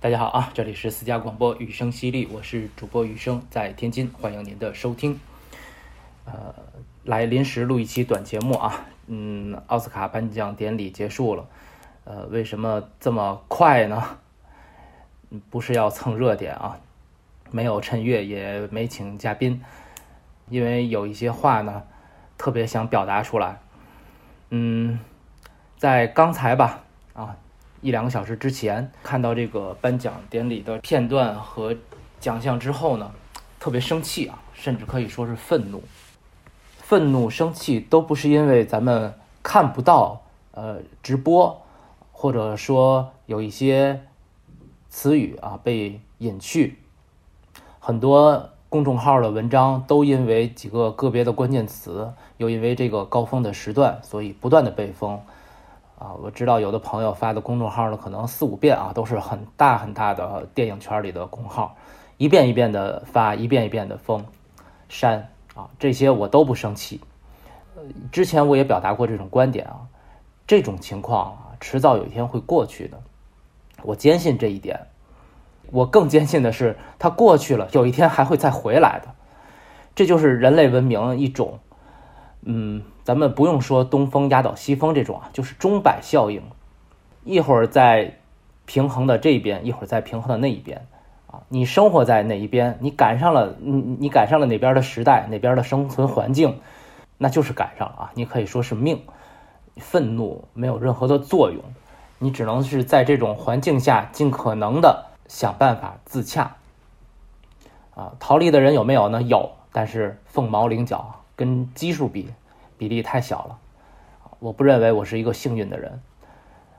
大家好啊，这里是私家广播雨声犀利，我是主播雨声，在天津，欢迎您的收听。呃，来临时录一期短节目啊，嗯，奥斯卡颁奖典礼结束了，呃，为什么这么快呢？不是要蹭热点啊，没有趁月，也没请嘉宾，因为有一些话呢，特别想表达出来。嗯，在刚才吧，啊，一两个小时之前看到这个颁奖典礼的片段和奖项之后呢，特别生气啊，甚至可以说是愤怒。愤怒、生气都不是因为咱们看不到呃直播，或者说有一些词语啊被隐去，很多公众号的文章都因为几个个别的关键词，又因为这个高峰的时段，所以不断的被封。啊，我知道有的朋友发的公众号呢，可能四五遍啊，都是很大很大的电影圈里的公号，一遍一遍的发，一遍一遍的封删。啊，这些我都不生气。呃，之前我也表达过这种观点啊，这种情况啊，迟早有一天会过去的，我坚信这一点。我更坚信的是，它过去了，有一天还会再回来的。这就是人类文明一种，嗯，咱们不用说东风压倒西风这种啊，就是钟摆效应，一会儿在平衡的这一边，一会儿在平衡的那一边。啊，你生活在哪一边，你赶上了，你你赶上了哪边的时代，哪边的生存环境，那就是赶上了啊。你可以说是命，愤怒没有任何的作用，你只能是在这种环境下尽可能的想办法自洽。啊，逃离的人有没有呢？有，但是凤毛麟角，跟基数比，比例太小了。我不认为我是一个幸运的人。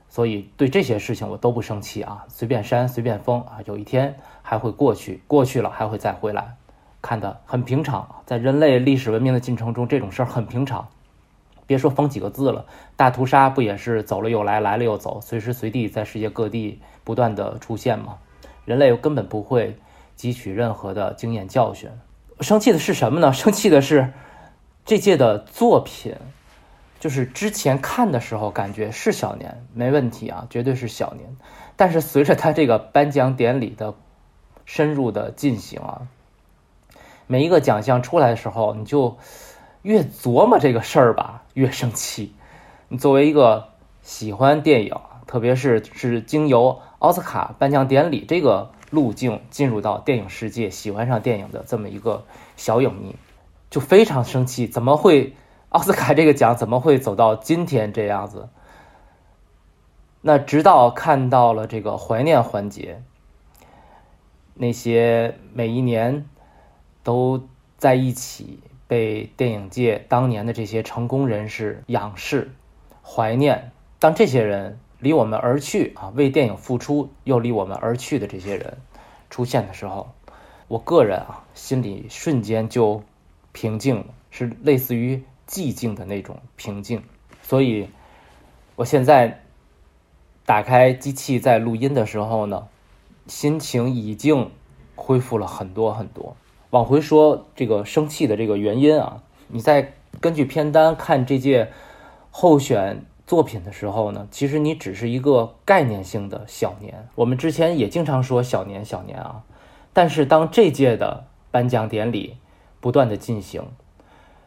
所以对这些事情我都不生气啊，随便删随便封啊，有一天还会过去，过去了还会再回来，看得很平常。在人类历史文明的进程中，这种事儿很平常。别说封几个字了，大屠杀不也是走了又来，来了又走，随时随地在世界各地不断的出现吗？人类根本不会汲取任何的经验教训。生气的是什么呢？生气的是这届的作品。就是之前看的时候感觉是小年没问题啊，绝对是小年。但是随着他这个颁奖典礼的深入的进行啊，每一个奖项出来的时候，你就越琢磨这个事儿吧，越生气。你作为一个喜欢电影，特别是是经由奥斯卡颁奖典礼这个路径进入到电影世界、喜欢上电影的这么一个小影迷，就非常生气，怎么会？奥斯卡这个奖怎么会走到今天这样子？那直到看到了这个怀念环节，那些每一年都在一起被电影界当年的这些成功人士仰视、怀念，当这些人离我们而去啊，为电影付出又离我们而去的这些人出现的时候，我个人啊心里瞬间就平静，是类似于。寂静的那种平静，所以我现在打开机器在录音的时候呢，心情已经恢复了很多很多。往回说这个生气的这个原因啊，你在根据片单看这届候选作品的时候呢，其实你只是一个概念性的小年。我们之前也经常说小年小年啊，但是当这届的颁奖典礼不断的进行。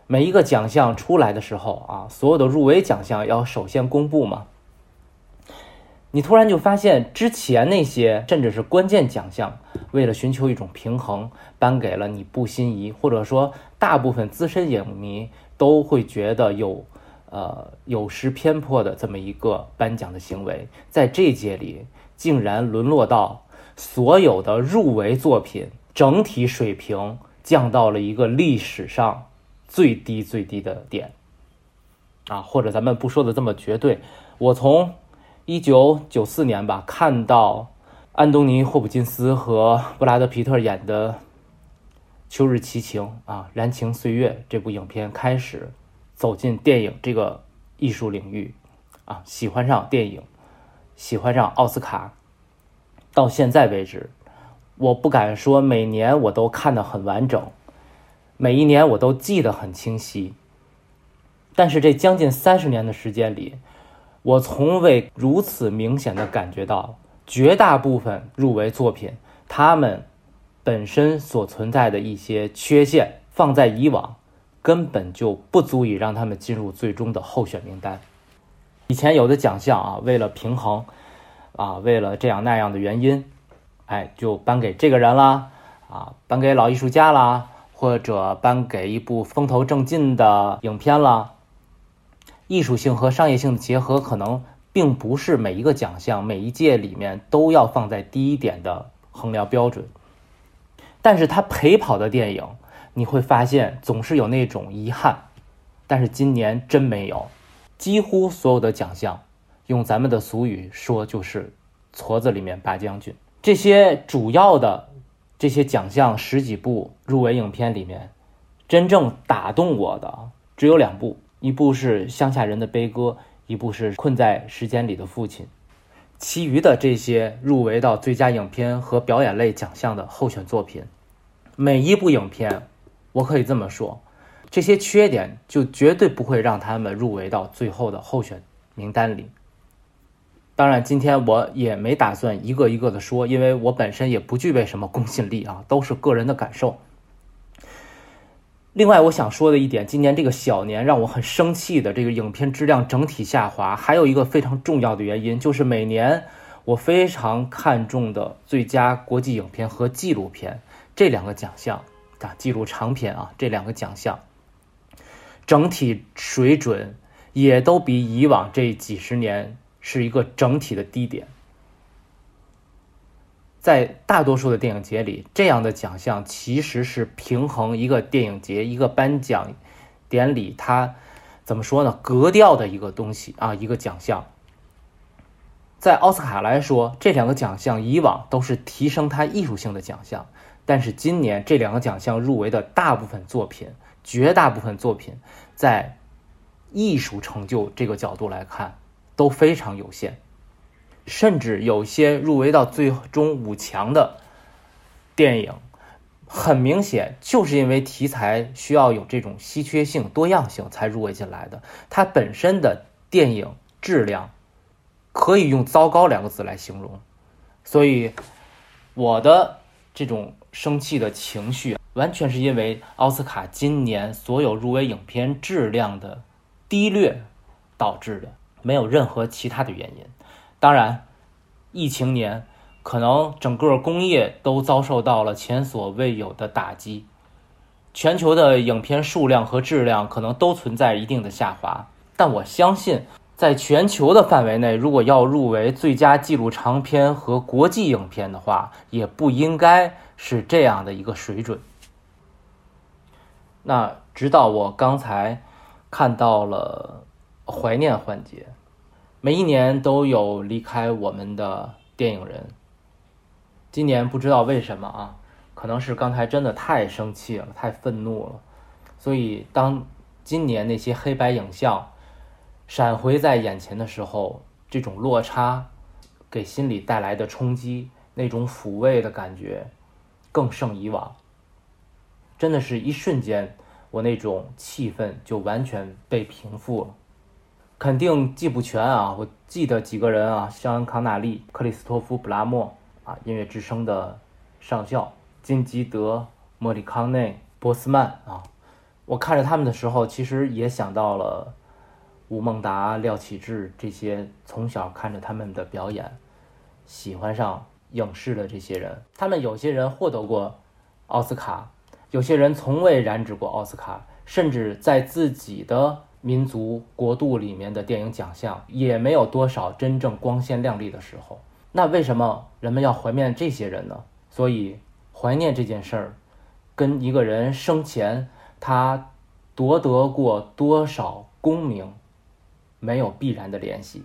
每一个奖项出来的时候啊，所有的入围奖项要首先公布嘛。你突然就发现，之前那些甚至是关键奖项，为了寻求一种平衡，颁给了你不心仪，或者说大部分资深影迷都会觉得有呃有失偏颇的这么一个颁奖的行为，在这届里竟然沦落到所有的入围作品整体水平降到了一个历史上。最低最低的点，啊，或者咱们不说的这么绝对，我从一九九四年吧看到安东尼·霍普金斯和布拉德·皮特演的《秋日奇情》啊，《燃情岁月》这部影片开始走进电影这个艺术领域，啊，喜欢上电影，喜欢上奥斯卡，到现在为止，我不敢说每年我都看得很完整。每一年我都记得很清晰，但是这将近三十年的时间里，我从未如此明显的感觉到绝大部分入围作品，他们本身所存在的一些缺陷，放在以往根本就不足以让他们进入最终的候选名单。以前有的奖项啊，为了平衡，啊，为了这样那样的原因，哎，就颁给这个人啦，啊，颁给老艺术家啦，或者颁给一部风头正劲的影片啦。艺术性和商业性的结合，可能并不是每一个奖项、每一届里面都要放在第一点的衡量标准。但是它陪跑的电影，你会发现总是有那种遗憾。但是今年真没有，几乎所有的奖项，用咱们的俗语说就是“矬子里面拔将军”。这些主要的这些奖项十几部入围影片里面，真正打动我的只有两部。一部是《乡下人的悲歌》，一部是《困在时间里的父亲》，其余的这些入围到最佳影片和表演类奖项的候选作品，每一部影片，我可以这么说，这些缺点就绝对不会让他们入围到最后的候选名单里。当然，今天我也没打算一个一个的说，因为我本身也不具备什么公信力啊，都是个人的感受。另外，我想说的一点，今年这个小年让我很生气的这个影片质量整体下滑，还有一个非常重要的原因，就是每年我非常看重的最佳国际影片和纪录片这两个奖项啊，记录长片啊这两个奖项，整体水准也都比以往这几十年是一个整体的低点。在大多数的电影节里，这样的奖项其实是平衡一个电影节、一个颁奖典礼，它怎么说呢？格调的一个东西啊，一个奖项。在奥斯卡来说，这两个奖项以往都是提升它艺术性的奖项，但是今年这两个奖项入围的大部分作品，绝大部分作品，在艺术成就这个角度来看都非常有限。甚至有些入围到最终五强的电影，很明显就是因为题材需要有这种稀缺性、多样性才入围进来的。它本身的电影质量可以用“糟糕”两个字来形容。所以，我的这种生气的情绪，完全是因为奥斯卡今年所有入围影片质量的低劣导致的，没有任何其他的原因。当然，疫情年可能整个工业都遭受到了前所未有的打击，全球的影片数量和质量可能都存在一定的下滑。但我相信，在全球的范围内，如果要入围最佳纪录长片和国际影片的话，也不应该是这样的一个水准。那直到我刚才看到了怀念环节。每一年都有离开我们的电影人。今年不知道为什么啊，可能是刚才真的太生气了，太愤怒了，所以当今年那些黑白影像闪回在眼前的时候，这种落差给心里带来的冲击，那种抚慰的感觉更胜以往。真的是一瞬间，我那种气愤就完全被平复了。肯定记不全啊！我记得几个人啊，肖恩·康纳利、克里斯托夫·布拉莫啊，音乐之声的上校金基德、莫里康内、波斯曼啊。我看着他们的时候，其实也想到了吴孟达、廖启智这些从小看着他们的表演，喜欢上影视的这些人。他们有些人获得过奥斯卡，有些人从未染指过奥斯卡，甚至在自己的。民族国度里面的电影奖项也没有多少真正光鲜亮丽的时候，那为什么人们要怀念这些人呢？所以，怀念这件事儿，跟一个人生前他夺得过多少功名，没有必然的联系。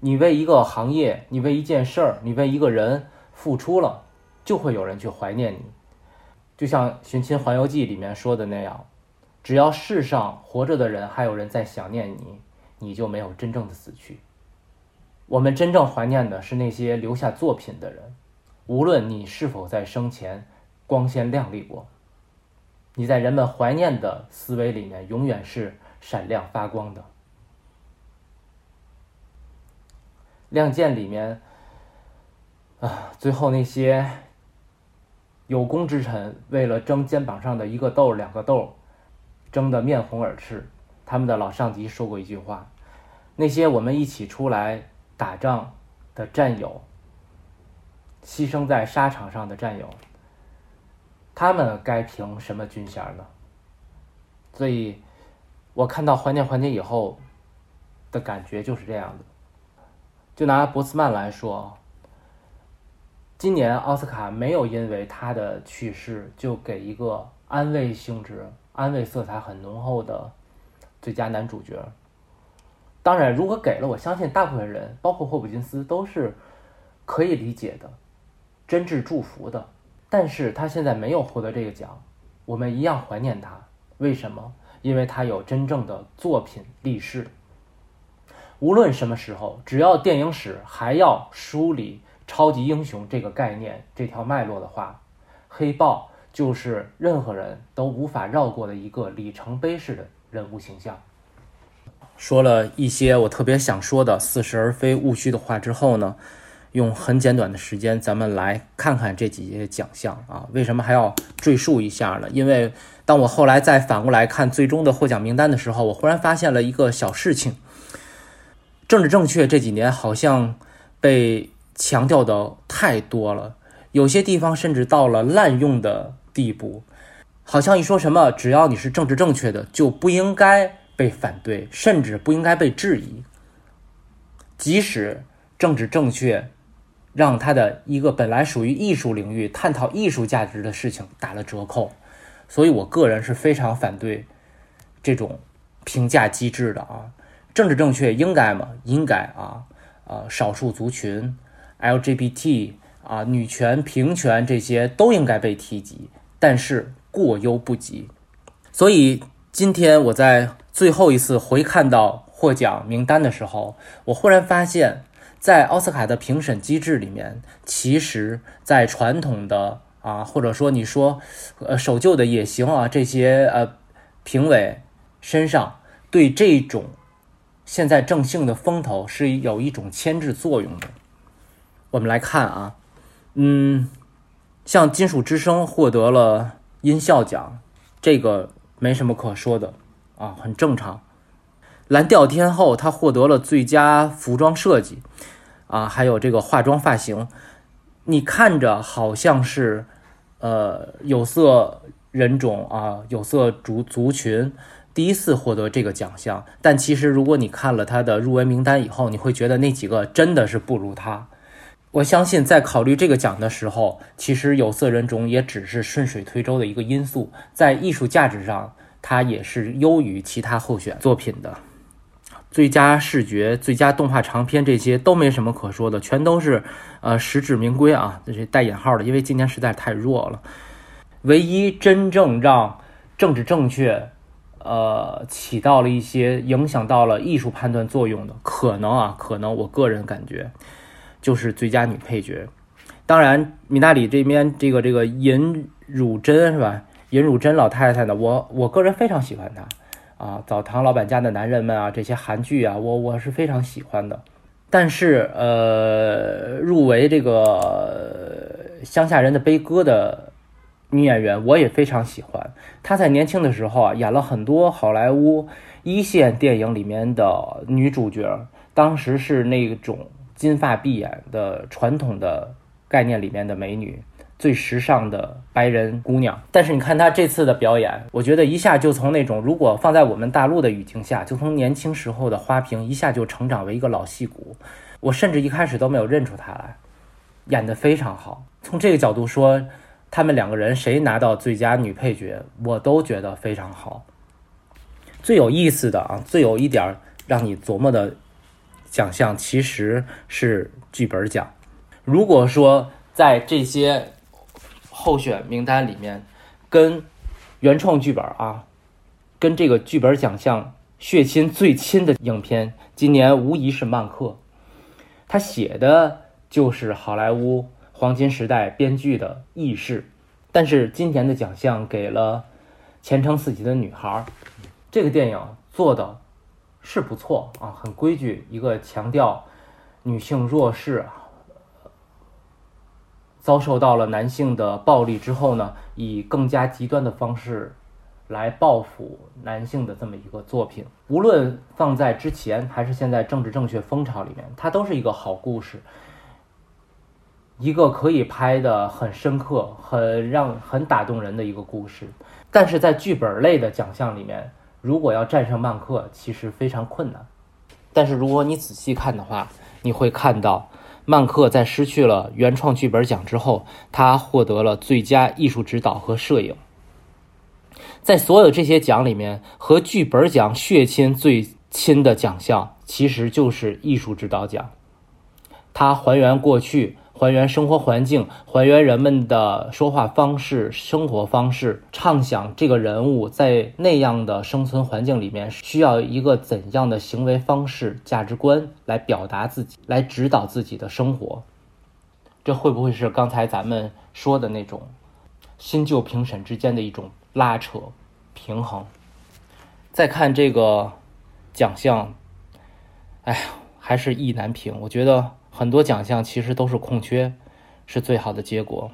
你为一个行业，你为一件事儿，你为一个人付出了，就会有人去怀念你。就像《寻亲环游记》里面说的那样。只要世上活着的人还有人在想念你，你就没有真正的死去。我们真正怀念的是那些留下作品的人，无论你是否在生前光鲜亮丽过，你在人们怀念的思维里面永远是闪亮发光的。亮剑》里面啊，最后那些有功之臣为了争肩膀上的一个豆两个豆，争得面红耳赤。他们的老上级说过一句话：“那些我们一起出来打仗的战友，牺牲在沙场上的战友，他们该评什么军衔呢？”所以，我看到怀念怀念以后的感觉就是这样的。就拿博斯曼来说，今年奥斯卡没有因为他的去世就给一个安慰性质、安慰色彩很浓厚的。最佳男主角，当然，如果给了，我相信大部分人，包括霍普金斯，都是可以理解的，真挚祝福的。但是他现在没有获得这个奖，我们一样怀念他。为什么？因为他有真正的作品立世。无论什么时候，只要电影史还要梳理超级英雄这个概念、这条脉络的话，黑豹就是任何人都无法绕过的一个里程碑式的。人物形象，说了一些我特别想说的似是而非、务虚的话之后呢，用很简短的时间，咱们来看看这几些奖项啊。为什么还要赘述一下呢？因为当我后来再反过来看最终的获奖名单的时候，我忽然发现了一个小事情：政治正确这几年好像被强调的太多了，有些地方甚至到了滥用的地步。好像一说什么，只要你是政治正确的，就不应该被反对，甚至不应该被质疑。即使政治正确让他的一个本来属于艺术领域、探讨艺术价值的事情打了折扣，所以我个人是非常反对这种评价机制的啊！政治正确应该吗？应该啊！啊，少数族群、LGBT 啊、女权、平权这些都应该被提及，但是。过犹不及，所以今天我在最后一次回看到获奖名单的时候，我忽然发现，在奥斯卡的评审机制里面，其实，在传统的啊，或者说你说，呃，守旧的也行啊，这些呃评委身上，对这种现在正性的风头是有一种牵制作用的。我们来看啊，嗯，像《金属之声》获得了。音效奖，这个没什么可说的啊，很正常。蓝调天后她获得了最佳服装设计啊，还有这个化妆发型。你看着好像是呃有色人种啊，有色族族群第一次获得这个奖项，但其实如果你看了他的入围名单以后，你会觉得那几个真的是不如他。我相信，在考虑这个奖的时候，其实有色人种也只是顺水推舟的一个因素，在艺术价值上，它也是优于其他候选作品的。最佳视觉、最佳动画长片这些都没什么可说的，全都是呃实至名归啊，这是带引号的，因为今年实在太弱了。唯一真正让政治正确呃起到了一些影响到了艺术判断作用的，可能啊，可能我个人感觉。就是最佳女配角，当然米娜里这边这个这个尹汝贞是吧？尹汝贞老太太呢，我我个人非常喜欢她啊，澡堂老板家的男人们啊，这些韩剧啊，我我是非常喜欢的。但是呃，入围这个乡下人的悲歌的女演员，我也非常喜欢。她在年轻的时候啊，演了很多好莱坞一线电影里面的女主角，当时是那种。金发碧眼的传统的概念里面的美女，最时尚的白人姑娘。但是你看她这次的表演，我觉得一下就从那种如果放在我们大陆的语境下，就从年轻时候的花瓶一下就成长为一个老戏骨。我甚至一开始都没有认出她来，演得非常好。从这个角度说，他们两个人谁拿到最佳女配角，我都觉得非常好。最有意思的啊，最有一点让你琢磨的。奖项其实是剧本奖。如果说在这些候选名单里面，跟原创剧本啊，跟这个剧本奖项血亲最亲的影片，今年无疑是《曼克》。他写的就是好莱坞黄金时代编剧的轶事，但是今年的奖项给了《前程似锦的女孩》。这个电影做的。是不错啊，很规矩，一个强调女性弱势遭受到了男性的暴力之后呢，以更加极端的方式来报复男性的这么一个作品。无论放在之前还是现在政治正确风潮里面，它都是一个好故事，一个可以拍的很深刻、很让很打动人的一个故事。但是在剧本类的奖项里面，如果要战胜曼克，其实非常困难。但是如果你仔细看的话，你会看到，曼克在失去了原创剧本奖之后，他获得了最佳艺术指导和摄影。在所有这些奖里面，和剧本奖血亲最亲的奖项，其实就是艺术指导奖。它还原过去。还原生活环境，还原人们的说话方式、生活方式，畅想这个人物在那样的生存环境里面需要一个怎样的行为方式、价值观来表达自己，来指导自己的生活。这会不会是刚才咱们说的那种新旧评审之间的一种拉扯、平衡？再看这个奖项，哎呀，还是意难平。我觉得。很多奖项其实都是空缺，是最好的结果。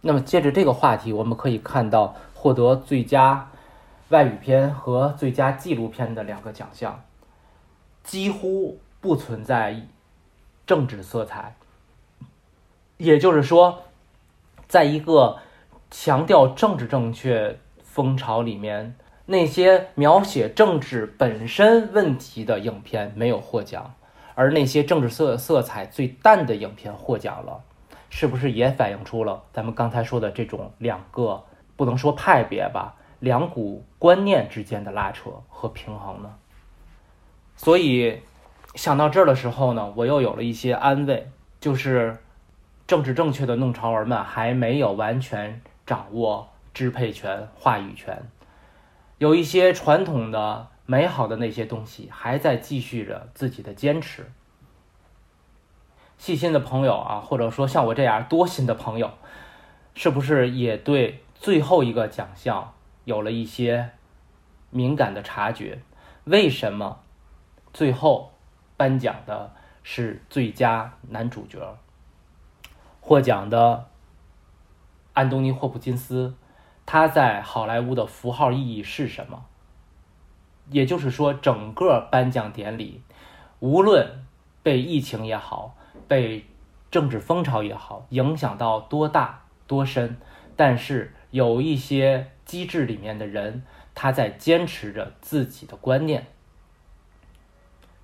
那么，借着这个话题，我们可以看到获得最佳外语片和最佳纪录片的两个奖项，几乎不存在政治色彩。也就是说，在一个强调政治正确风潮里面，那些描写政治本身问题的影片没有获奖。而那些政治色色彩最淡的影片获奖了，是不是也反映出了咱们刚才说的这种两个不能说派别吧，两股观念之间的拉扯和平衡呢？所以想到这儿的时候呢，我又有了一些安慰，就是政治正确的弄潮儿们还没有完全掌握支配权、话语权，有一些传统的。美好的那些东西还在继续着自己的坚持。细心的朋友啊，或者说像我这样多心的朋友，是不是也对最后一个奖项有了一些敏感的察觉？为什么最后颁奖的是最佳男主角？获奖的安东尼·霍普金斯，他在好莱坞的符号意义是什么？也就是说，整个颁奖典礼，无论被疫情也好，被政治风潮也好，影响到多大多深，但是有一些机制里面的人，他在坚持着自己的观念。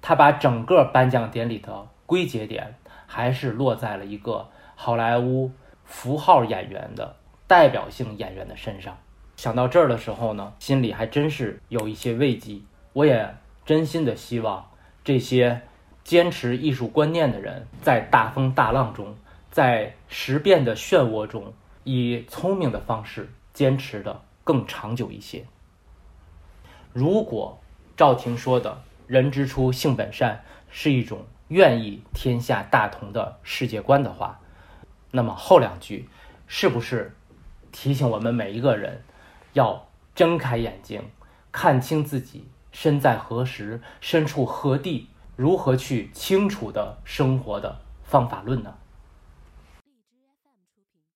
他把整个颁奖典礼的归结点，还是落在了一个好莱坞符号演员的代表性演员的身上。想到这儿的时候呢，心里还真是有一些慰藉。我也真心的希望这些坚持艺术观念的人，在大风大浪中，在时变的漩涡中，以聪明的方式坚持的更长久一些。如果赵婷说的“人之初，性本善”是一种愿意天下大同的世界观的话，那么后两句是不是提醒我们每一个人？要睁开眼睛，看清自己身在何时，身处何地，如何去清楚的生活的方法论呢？